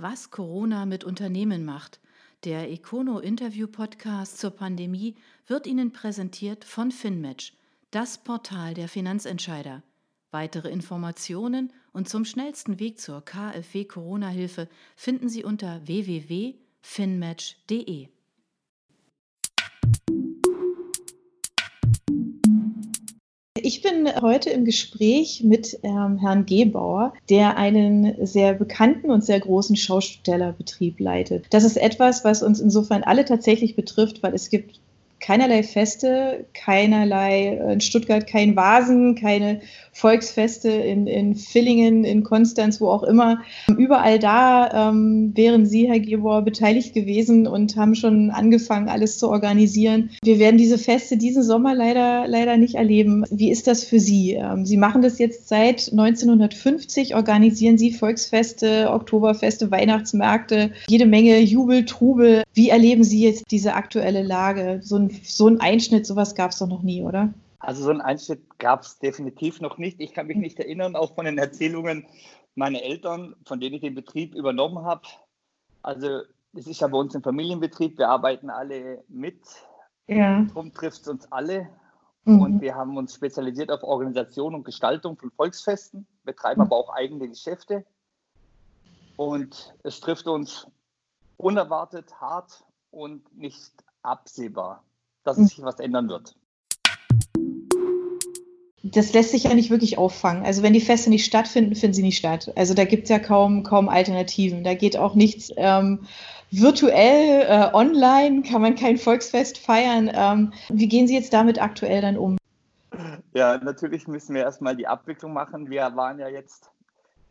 Was Corona mit Unternehmen macht. Der Econo Interview Podcast zur Pandemie wird Ihnen präsentiert von FinMatch, das Portal der Finanzentscheider. Weitere Informationen und zum schnellsten Weg zur KfW Corona Hilfe finden Sie unter www.finmatch.de. Ich bin heute im Gespräch mit ähm, Herrn Gebauer, der einen sehr bekannten und sehr großen Schaustellerbetrieb leitet. Das ist etwas, was uns insofern alle tatsächlich betrifft, weil es gibt keinerlei Feste, keinerlei äh, in Stuttgart kein Vasen, keine Volksfeste in, in Villingen, in Konstanz, wo auch immer. Überall da ähm, wären Sie, Herr Gebor, beteiligt gewesen und haben schon angefangen, alles zu organisieren. Wir werden diese Feste diesen Sommer leider, leider nicht erleben. Wie ist das für Sie? Ähm, Sie machen das jetzt seit 1950, organisieren Sie Volksfeste, Oktoberfeste, Weihnachtsmärkte, jede Menge Jubel, Trubel. Wie erleben Sie jetzt diese aktuelle Lage? So ein, so ein Einschnitt, sowas gab es doch noch nie, oder? Also so einen Einschnitt gab es definitiv noch nicht. Ich kann mich nicht erinnern, auch von den Erzählungen meiner Eltern, von denen ich den Betrieb übernommen habe. Also es ist ja bei uns ein Familienbetrieb, wir arbeiten alle mit. Ja. Darum trifft es uns alle. Mhm. Und wir haben uns spezialisiert auf Organisation und Gestaltung von Volksfesten, betreiben mhm. aber auch eigene Geschäfte. Und es trifft uns unerwartet hart und nicht absehbar, dass mhm. sich was ändern wird das lässt sich ja nicht wirklich auffangen. Also wenn die Feste nicht stattfinden, finden sie nicht statt. Also da gibt es ja kaum, kaum Alternativen. Da geht auch nichts ähm, virtuell, äh, online, kann man kein Volksfest feiern. Ähm, wie gehen Sie jetzt damit aktuell dann um? Ja, natürlich müssen wir erstmal die Abwicklung machen. Wir waren ja jetzt,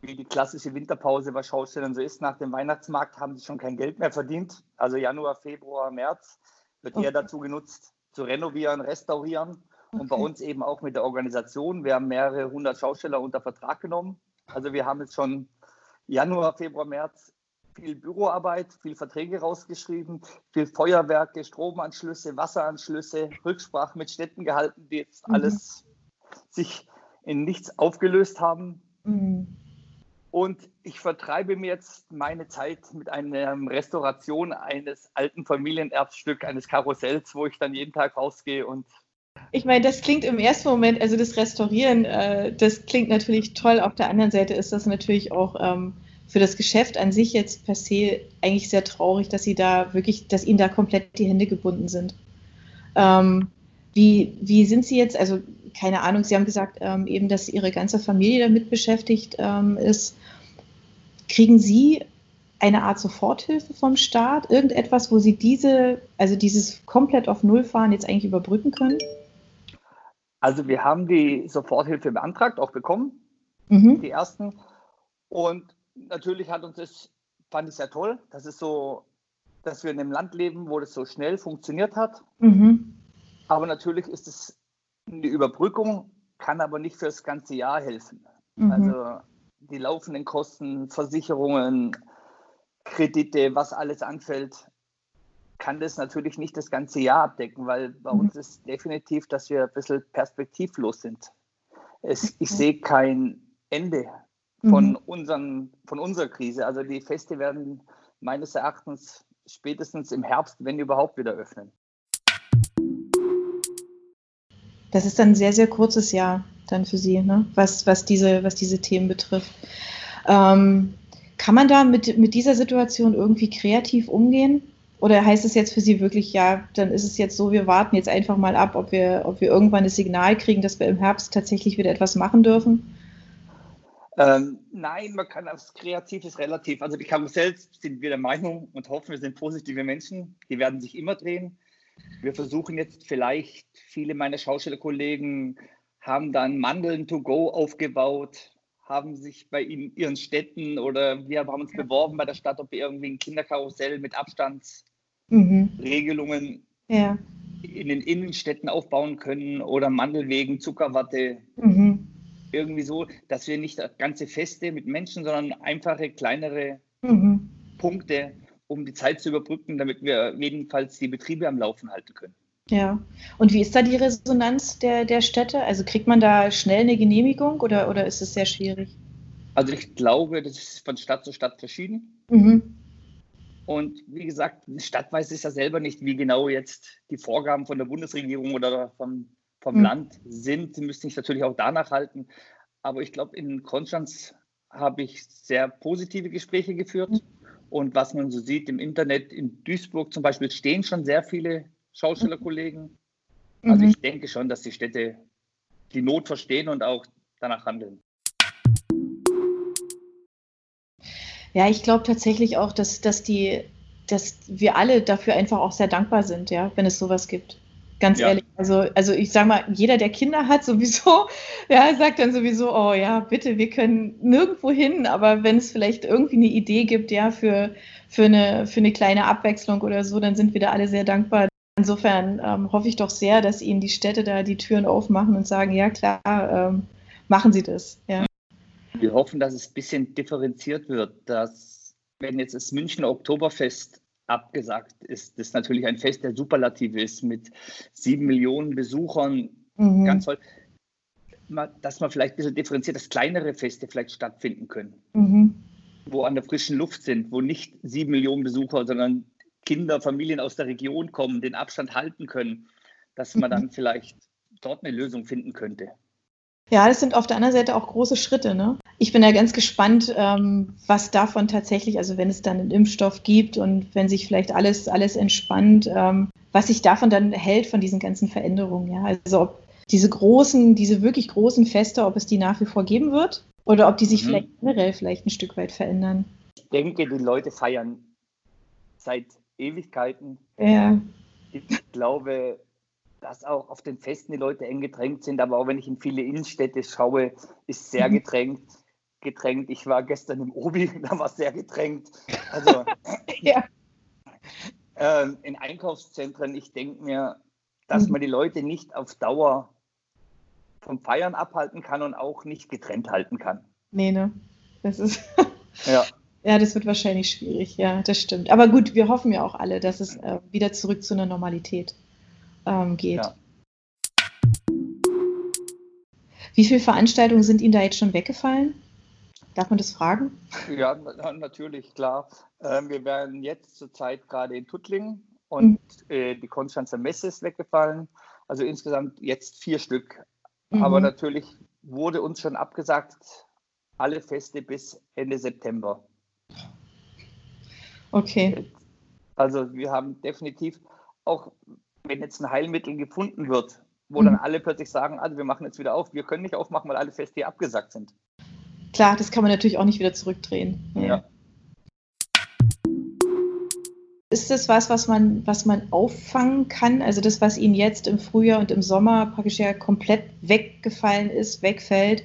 wie die klassische Winterpause bei Schaustellern so ist, nach dem Weihnachtsmarkt haben sie schon kein Geld mehr verdient. Also Januar, Februar, März wird okay. eher dazu genutzt, zu renovieren, restaurieren Okay. Und bei uns eben auch mit der Organisation. Wir haben mehrere hundert Schausteller unter Vertrag genommen. Also wir haben jetzt schon Januar, Februar, März viel Büroarbeit, viel Verträge rausgeschrieben, viel Feuerwerke, Stromanschlüsse, Wasseranschlüsse, Rücksprache mit Städten gehalten, die jetzt mhm. alles sich in nichts aufgelöst haben. Mhm. Und ich vertreibe mir jetzt meine Zeit mit einer Restauration eines alten Familienerbstück, eines Karussells, wo ich dann jeden Tag rausgehe und ich meine, das klingt im ersten Moment, also das Restaurieren, äh, das klingt natürlich toll. Auf der anderen Seite ist das natürlich auch ähm, für das Geschäft an sich jetzt per se eigentlich sehr traurig, dass sie da wirklich, dass ihnen da komplett die Hände gebunden sind. Ähm, wie, wie sind Sie jetzt, also keine Ahnung, Sie haben gesagt ähm, eben, dass Ihre ganze Familie damit beschäftigt ähm, ist. Kriegen Sie eine Art Soforthilfe vom Staat? Irgendetwas, wo Sie diese, also dieses komplett auf Null fahren jetzt eigentlich überbrücken können? Also wir haben die Soforthilfe beantragt, auch bekommen, mhm. die ersten. Und natürlich hat uns das, fand ich sehr toll, dass es so, dass wir in einem Land leben, wo das so schnell funktioniert hat. Mhm. Aber natürlich ist es eine Überbrückung, kann aber nicht für das ganze Jahr helfen. Mhm. Also die laufenden Kosten, Versicherungen, Kredite, was alles anfällt, kann das natürlich nicht das ganze Jahr abdecken, weil bei mhm. uns ist definitiv, dass wir ein bisschen perspektivlos sind. Es, ich sehe kein Ende von, mhm. unseren, von unserer Krise. Also die Feste werden meines Erachtens spätestens im Herbst, wenn überhaupt, wieder öffnen. Das ist dann ein sehr, sehr kurzes Jahr dann für Sie, ne? was, was, diese, was diese Themen betrifft. Ähm, kann man da mit, mit dieser Situation irgendwie kreativ umgehen? Oder heißt es jetzt für Sie wirklich, ja, dann ist es jetzt so, wir warten jetzt einfach mal ab, ob wir, ob wir irgendwann das Signal kriegen, dass wir im Herbst tatsächlich wieder etwas machen dürfen? Ähm, nein, man kann als Kreatives relativ. Also die Karussells sind wir der Meinung und hoffen, wir sind positive Menschen. Die werden sich immer drehen. Wir versuchen jetzt vielleicht, viele meiner Schaustellerkollegen haben dann Mandeln to go aufgebaut, haben sich bei ihnen, ihren Städten oder wir haben uns beworben bei der Stadt, ob wir irgendwie ein Kinderkarussell mit Abstandsregelungen mhm. ja. in den Innenstädten aufbauen können oder Mandelwegen, Zuckerwatte. Mhm. Irgendwie so, dass wir nicht ganze Feste mit Menschen, sondern einfache, kleinere mhm. Punkte, um die Zeit zu überbrücken, damit wir jedenfalls die Betriebe am Laufen halten können. Ja. Und wie ist da die Resonanz der, der Städte? Also kriegt man da schnell eine Genehmigung oder, oder ist es sehr schwierig? Also ich glaube, das ist von Stadt zu Stadt verschieden. Mhm. Und wie gesagt, die Stadt weiß es ja selber nicht, wie genau jetzt die Vorgaben von der Bundesregierung oder vom, vom mhm. Land sind. Sie müssen sich natürlich auch danach halten. Aber ich glaube, in Konstanz habe ich sehr positive Gespräche geführt. Mhm. Und was man so sieht im Internet, in Duisburg zum Beispiel stehen schon sehr viele Schaustellerkollegen. Also mhm. ich denke schon, dass die Städte die Not verstehen und auch danach handeln. Ja, ich glaube tatsächlich auch, dass, dass, die, dass wir alle dafür einfach auch sehr dankbar sind, ja, wenn es sowas gibt. Ganz ja. ehrlich. Also, also ich sage mal, jeder, der Kinder hat, sowieso, ja, sagt dann sowieso, oh ja, bitte, wir können nirgendwo hin, aber wenn es vielleicht irgendwie eine Idee gibt, ja, für, für, eine, für eine kleine Abwechslung oder so, dann sind wir da alle sehr dankbar. Insofern ähm, hoffe ich doch sehr, dass Ihnen die Städte da die Türen aufmachen und sagen, ja klar, ähm, machen Sie das. Ja. Wir hoffen, dass es ein bisschen differenziert wird, dass wenn jetzt das Münchner Oktoberfest abgesagt ist, das natürlich ein Fest der Superlative ist mit sieben Millionen Besuchern, mhm. ganz toll, dass man vielleicht ein bisschen differenziert, dass kleinere Feste vielleicht stattfinden können, mhm. wo an der frischen Luft sind, wo nicht sieben Millionen Besucher, sondern Kinder, Familien aus der Region kommen, den Abstand halten können, dass man dann mhm. vielleicht dort eine Lösung finden könnte. Ja, das sind auf der anderen Seite auch große Schritte. Ne? Ich bin ja ganz gespannt, ähm, was davon tatsächlich, also wenn es dann einen Impfstoff gibt und wenn sich vielleicht alles, alles entspannt, ähm, was sich davon dann hält von diesen ganzen Veränderungen. Ja? Also ob diese großen, diese wirklich großen Feste, ob es die nach wie vor geben wird oder ob die sich mhm. vielleicht generell vielleicht ein Stück weit verändern. Ich denke, die Leute feiern seit Ewigkeiten. Ja. Ich glaube, dass auch auf den Festen die Leute eng gedrängt sind, aber auch wenn ich in viele Innenstädte schaue, ist sehr mhm. gedrängt. gedrängt. Ich war gestern im Obi, da war es sehr gedrängt. Also ja. äh, in Einkaufszentren, ich denke mir, dass mhm. man die Leute nicht auf Dauer vom Feiern abhalten kann und auch nicht getrennt halten kann. Nee, ne? Das ist. ja. Ja, das wird wahrscheinlich schwierig, ja, das stimmt. Aber gut, wir hoffen ja auch alle, dass es äh, wieder zurück zu einer Normalität ähm, geht. Ja. Wie viele Veranstaltungen sind Ihnen da jetzt schon weggefallen? Darf man das fragen? Ja, natürlich, klar. Ähm, wir werden jetzt zurzeit gerade in Tuttlingen und mhm. äh, die Konstanzer Messe ist weggefallen. Also insgesamt jetzt vier Stück. Mhm. Aber natürlich wurde uns schon abgesagt, alle Feste bis Ende September. Okay. Also wir haben definitiv auch wenn jetzt ein Heilmittel gefunden wird, wo mhm. dann alle plötzlich sagen, also wir machen jetzt wieder auf, wir können nicht aufmachen, weil alle Feste abgesagt sind. Klar, das kann man natürlich auch nicht wieder zurückdrehen. Ja. Ist das was, was man, was man auffangen kann? Also das, was Ihnen jetzt im Frühjahr und im Sommer praktisch ja komplett weggefallen ist, wegfällt,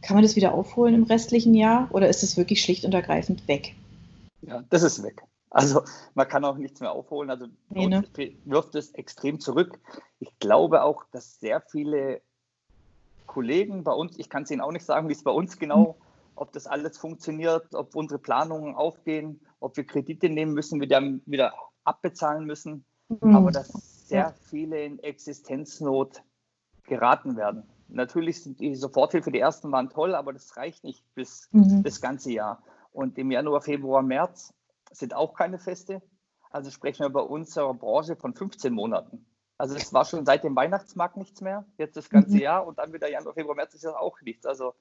kann man das wieder aufholen im restlichen Jahr oder ist es wirklich schlicht und ergreifend weg? Ja, das ist weg. Also man kann auch nichts mehr aufholen. Also nee, ne? wirft es extrem zurück. Ich glaube auch, dass sehr viele Kollegen bei uns, ich kann es Ihnen auch nicht sagen, wie es bei uns genau, mhm. ob das alles funktioniert, ob unsere Planungen aufgehen, ob wir Kredite nehmen müssen, wir dann wieder abbezahlen müssen. Mhm. Aber dass sehr viele in Existenznot geraten werden. Natürlich sind die Soforthilfe, die ersten waren toll, aber das reicht nicht bis mhm. das ganze Jahr. Und im Januar, Februar, März sind auch keine Feste. Also sprechen wir bei unserer Branche von 15 Monaten. Also es war schon seit dem Weihnachtsmarkt nichts mehr, jetzt das ganze mhm. Jahr und dann wieder Januar, Februar, März ist ja auch nichts. Also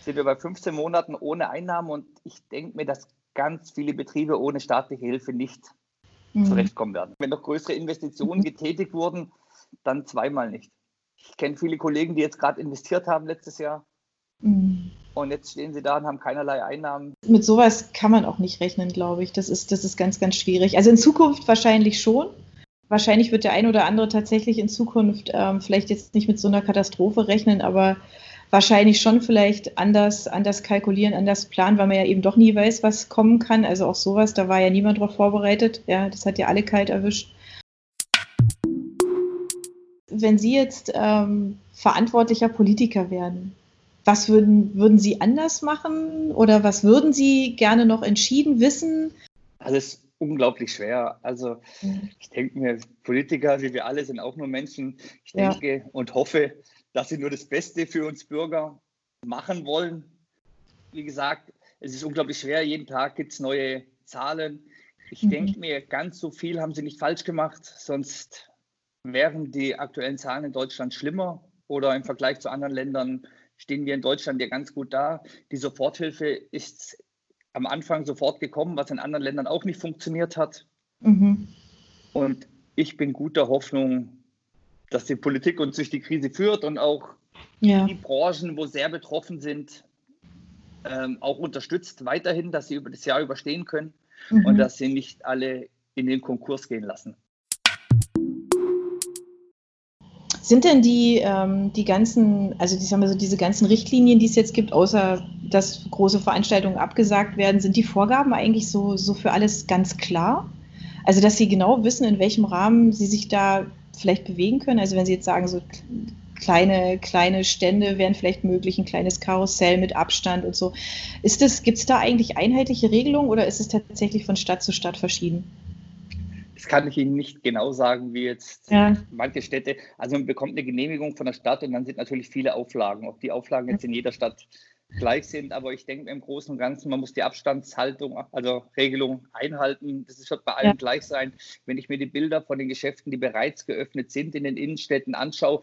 sind wir bei 15 Monaten ohne Einnahmen und ich denke mir, dass ganz viele Betriebe ohne staatliche Hilfe nicht mhm. zurechtkommen werden. Wenn noch größere Investitionen mhm. getätigt wurden, dann zweimal nicht. Ich kenne viele Kollegen, die jetzt gerade investiert haben letztes Jahr. Mhm. Und jetzt stehen sie da und haben keinerlei Einnahmen. Mit sowas kann man auch nicht rechnen, glaube ich. Das ist, das ist ganz, ganz schwierig. Also in Zukunft wahrscheinlich schon. Wahrscheinlich wird der ein oder andere tatsächlich in Zukunft ähm, vielleicht jetzt nicht mit so einer Katastrophe rechnen, aber wahrscheinlich schon vielleicht anders, anders kalkulieren, anders planen, weil man ja eben doch nie weiß, was kommen kann. Also auch sowas, da war ja niemand darauf vorbereitet. Ja, das hat ja alle kalt erwischt. Wenn Sie jetzt ähm, verantwortlicher Politiker werden, was würden, würden Sie anders machen oder was würden Sie gerne noch entschieden wissen? Also es ist unglaublich schwer. Also mhm. ich denke mir, Politiker, wie wir alle, sind auch nur Menschen. Ich denke ja. und hoffe, dass sie nur das Beste für uns Bürger machen wollen. wie gesagt, es ist unglaublich schwer. Jeden Tag gibt es neue Zahlen. Ich mhm. denke mir, ganz so viel haben sie nicht falsch gemacht, sonst wären die aktuellen Zahlen in Deutschland schlimmer oder im Vergleich zu anderen Ländern stehen wir in Deutschland ja ganz gut da. Die Soforthilfe ist am Anfang sofort gekommen, was in anderen Ländern auch nicht funktioniert hat. Mhm. Und ich bin guter Hoffnung, dass die Politik uns durch die Krise führt und auch ja. die Branchen, wo sehr betroffen sind, ähm, auch unterstützt weiterhin, dass sie über das Jahr überstehen können mhm. und dass sie nicht alle in den Konkurs gehen lassen. Sind denn die, ähm, die ganzen, also die, sagen wir so, diese ganzen Richtlinien, die es jetzt gibt, außer dass große Veranstaltungen abgesagt werden, sind die Vorgaben eigentlich so, so für alles ganz klar? Also, dass Sie genau wissen, in welchem Rahmen Sie sich da vielleicht bewegen können. Also, wenn Sie jetzt sagen, so kleine, kleine Stände wären vielleicht möglich, ein kleines Karussell mit Abstand und so. Gibt es da eigentlich einheitliche Regelungen oder ist es tatsächlich von Stadt zu Stadt verschieden? Das kann ich Ihnen nicht genau sagen, wie jetzt ja. manche Städte. Also man bekommt eine Genehmigung von der Stadt und dann sind natürlich viele Auflagen. Ob die Auflagen jetzt in jeder Stadt gleich sind, aber ich denke im Großen und Ganzen, man muss die Abstandshaltung, also Regelung einhalten. Das wird bei allen ja. gleich sein. Wenn ich mir die Bilder von den Geschäften, die bereits geöffnet sind in den Innenstädten anschaue,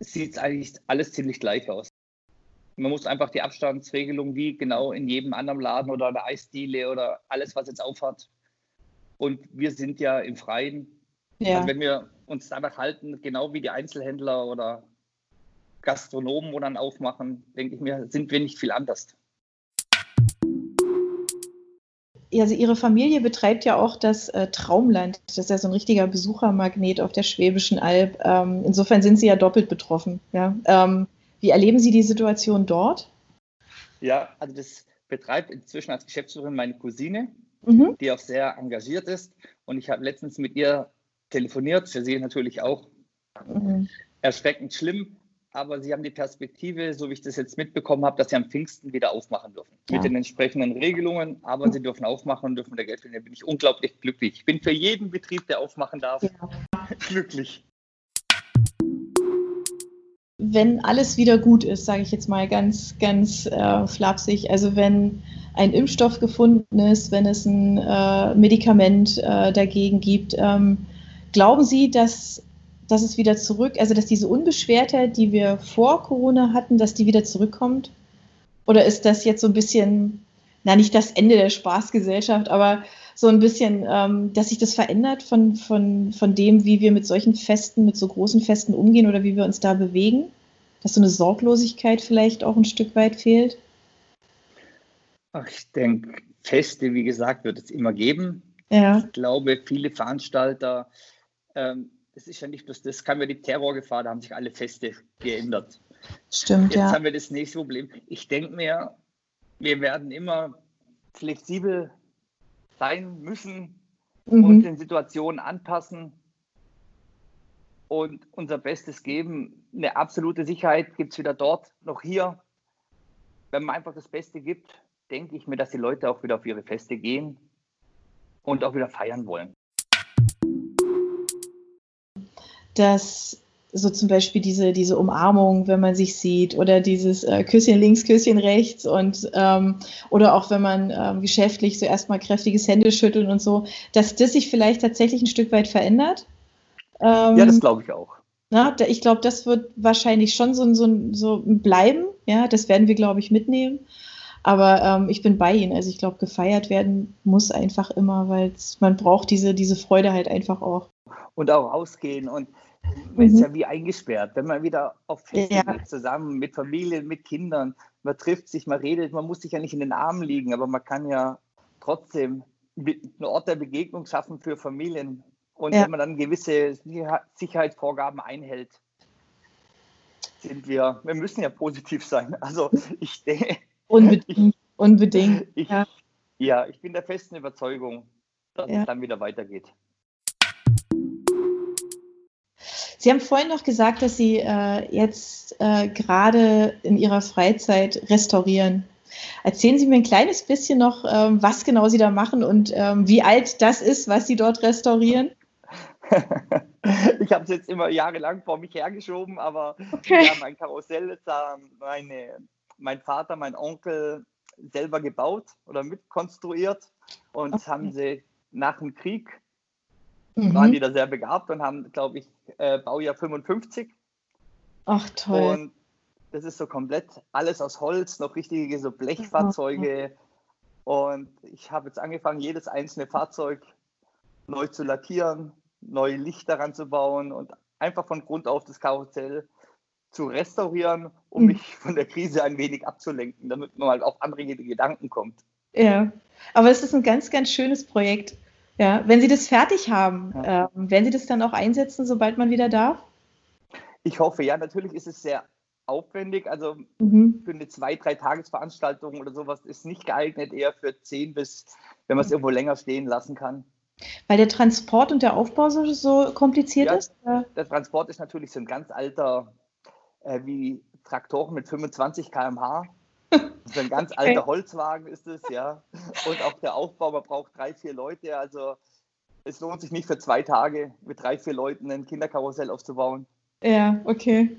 sieht es eigentlich alles ziemlich gleich aus. Man muss einfach die Abstandsregelung wie genau in jedem anderen Laden oder der Eisdiele oder alles, was jetzt aufhat, und wir sind ja im Freien. Ja. Also wenn wir uns danach halten, genau wie die Einzelhändler oder Gastronomen, wo dann aufmachen, denke ich mir, sind wir nicht viel anders. Also Ihre Familie betreibt ja auch das äh, Traumland. Das ist ja so ein richtiger Besuchermagnet auf der Schwäbischen Alb. Ähm, insofern sind Sie ja doppelt betroffen. Ja? Ähm, wie erleben Sie die Situation dort? Ja, also das betreibt inzwischen als Geschäftsführerin meine Cousine mhm. die auch sehr engagiert ist. Und ich habe letztens mit ihr telefoniert, für sie natürlich auch mhm. erschreckend schlimm. Aber sie haben die Perspektive, so wie ich das jetzt mitbekommen habe, dass sie am Pfingsten wieder aufmachen dürfen. Ja. Mit den entsprechenden Regelungen, aber sie dürfen aufmachen und dürfen da Geld verdienen. Da bin ich unglaublich glücklich. Ich bin für jeden Betrieb, der aufmachen darf, ja. glücklich wenn alles wieder gut ist, sage ich jetzt mal ganz, ganz äh, flapsig, also wenn ein Impfstoff gefunden ist, wenn es ein äh, Medikament äh, dagegen gibt. Ähm, glauben Sie, dass, dass es wieder zurück, also dass diese Unbeschwertheit, die wir vor Corona hatten, dass die wieder zurückkommt? Oder ist das jetzt so ein bisschen, na nicht das Ende der Spaßgesellschaft, aber so ein bisschen, ähm, dass sich das verändert von, von, von dem, wie wir mit solchen Festen, mit so großen Festen umgehen oder wie wir uns da bewegen? Dass so eine Sorglosigkeit vielleicht auch ein Stück weit fehlt? Ach, ich denke, Feste, wie gesagt, wird es immer geben. Ja. Ich glaube, viele Veranstalter, ähm, das ist ja nicht bloß das, kam ja die Terrorgefahr, da haben sich alle Feste geändert. Stimmt, Jetzt ja. Jetzt haben wir das nächste Problem. Ich denke mir, wir werden immer flexibel sein müssen mhm. und den Situationen anpassen und unser Bestes geben. Eine absolute Sicherheit gibt es weder dort noch hier. Wenn man einfach das Beste gibt, denke ich mir, dass die Leute auch wieder auf ihre Feste gehen und auch wieder feiern wollen. Dass so zum Beispiel diese, diese Umarmung, wenn man sich sieht, oder dieses äh, Küsschen links, Küsschen rechts und ähm, oder auch wenn man ähm, geschäftlich so erstmal kräftiges Händeschütteln und so, dass das sich vielleicht tatsächlich ein Stück weit verändert. Ähm, ja, das glaube ich auch. Na, da, ich glaube, das wird wahrscheinlich schon so, so, so bleiben. Ja, das werden wir, glaube ich, mitnehmen. Aber ähm, ich bin bei Ihnen. Also ich glaube, gefeiert werden muss einfach immer, weil man braucht diese, diese Freude halt einfach auch. Und auch rausgehen. Und man mhm. ist ja wie eingesperrt. Wenn man wieder auf Feste ja. geht, zusammen mit Familien, mit Kindern, man trifft sich, man redet, man muss sich ja nicht in den Armen liegen, aber man kann ja trotzdem einen Ort der Begegnung schaffen für Familien. Und ja. wenn man dann gewisse Sicherheitsvorgaben einhält, sind wir, wir müssen ja positiv sein. Also ich denke, Unbedingt. Unbedingt. Ich, ja. ja. ich bin der festen Überzeugung, dass ja. es dann wieder weitergeht. Sie haben vorhin noch gesagt, dass Sie äh, jetzt äh, gerade in Ihrer Freizeit restaurieren. Erzählen Sie mir ein kleines bisschen noch, ähm, was genau Sie da machen und ähm, wie alt das ist, was Sie dort restaurieren. ich habe es jetzt immer jahrelang vor mich hergeschoben, aber okay. wir haben ein Karussell, meine mein Vater, mein Onkel selber gebaut oder mitkonstruiert und okay. haben sie nach dem Krieg mhm. waren die da sehr begabt und haben, glaube ich, äh, Baujahr 55. Ach toll. Und das ist so komplett alles aus Holz, noch richtige so Blechfahrzeuge. Und ich habe jetzt angefangen, jedes einzelne Fahrzeug neu zu lackieren, neue Lichter ranzubauen und einfach von Grund auf das Karussell zu restaurieren, um mhm. mich von der Krise ein wenig abzulenken, damit man mal auf andere Gedanken kommt. Ja, aber es ist ein ganz, ganz schönes Projekt. Ja, wenn Sie das fertig haben, ja. äh, werden Sie das dann auch einsetzen, sobald man wieder darf? Ich hoffe, ja. Natürlich ist es sehr aufwendig. Also mhm. für eine zwei, drei Tagesveranstaltung oder sowas ist nicht geeignet, eher für zehn bis, wenn man es irgendwo länger stehen lassen kann. Weil der Transport und der Aufbau so, so kompliziert ja, ist? Der Transport ist natürlich so ein ganz alter, äh, wie Traktoren mit 25 km/h. So ein ganz alter Holzwagen ist es, ja. Und auch der Aufbau, man braucht drei, vier Leute. Also es lohnt sich nicht für zwei Tage mit drei, vier Leuten ein Kinderkarussell aufzubauen. Ja, okay.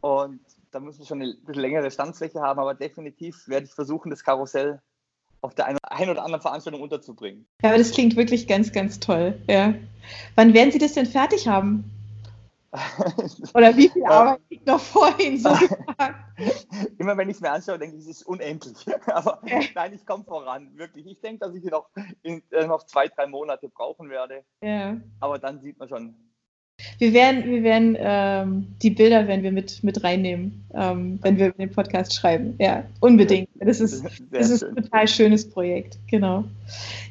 Und da muss man schon eine bisschen längere Standfläche haben, aber definitiv werde ich versuchen, das Karussell auf der einen oder anderen Veranstaltung unterzubringen. Ja, aber das klingt wirklich ganz, ganz toll. Ja. Wann werden Sie das denn fertig haben? Oder wie viel Arbeit liegt noch vor Ihnen? So Immer wenn ich es mir anschaue, denke ich, es ist unendlich. Aber ja. nein, ich komme voran, wirklich. Ich denke, dass ich noch, in, äh, noch zwei, drei Monate brauchen werde. Ja. Aber dann sieht man schon, wir werden, wir werden ähm, die Bilder werden wir mit, mit reinnehmen, ähm, wenn wir den Podcast schreiben. Ja, unbedingt. Das ist, das ist ein total schönes Projekt, genau.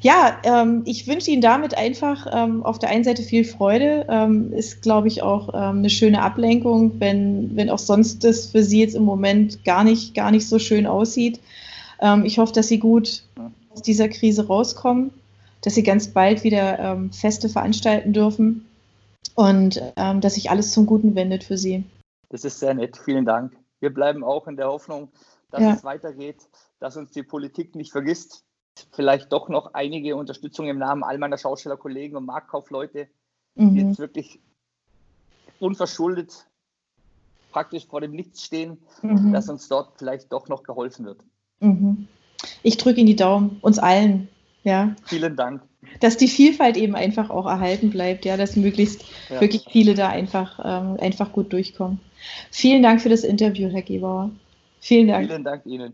Ja, ähm, ich wünsche Ihnen damit einfach ähm, auf der einen Seite viel Freude. Ähm, ist, glaube ich, auch ähm, eine schöne Ablenkung, wenn, wenn auch sonst das für Sie jetzt im Moment gar nicht, gar nicht so schön aussieht. ich hoffe, dass Sie gut aus dieser Krise rauskommen, dass Sie ganz bald wieder Feste veranstalten dürfen und ähm, dass sich alles zum Guten wendet für Sie. Das ist sehr nett. Vielen Dank. Wir bleiben auch in der Hoffnung, dass ja. es weitergeht, dass uns die Politik nicht vergisst. Vielleicht doch noch einige Unterstützung im Namen all meiner Schaustellerkollegen und Marktkaufleute, mhm. die jetzt wirklich unverschuldet praktisch vor dem Nichts stehen, mhm. dass uns dort vielleicht doch noch geholfen wird. Mhm. Ich drücke Ihnen die Daumen, uns allen. Ja. Vielen Dank dass die Vielfalt eben einfach auch erhalten bleibt, ja, dass möglichst ja. wirklich viele da einfach, ähm, einfach gut durchkommen. Vielen Dank für das Interview, Herr Gebauer. Vielen Dank. Vielen Dank Ihnen.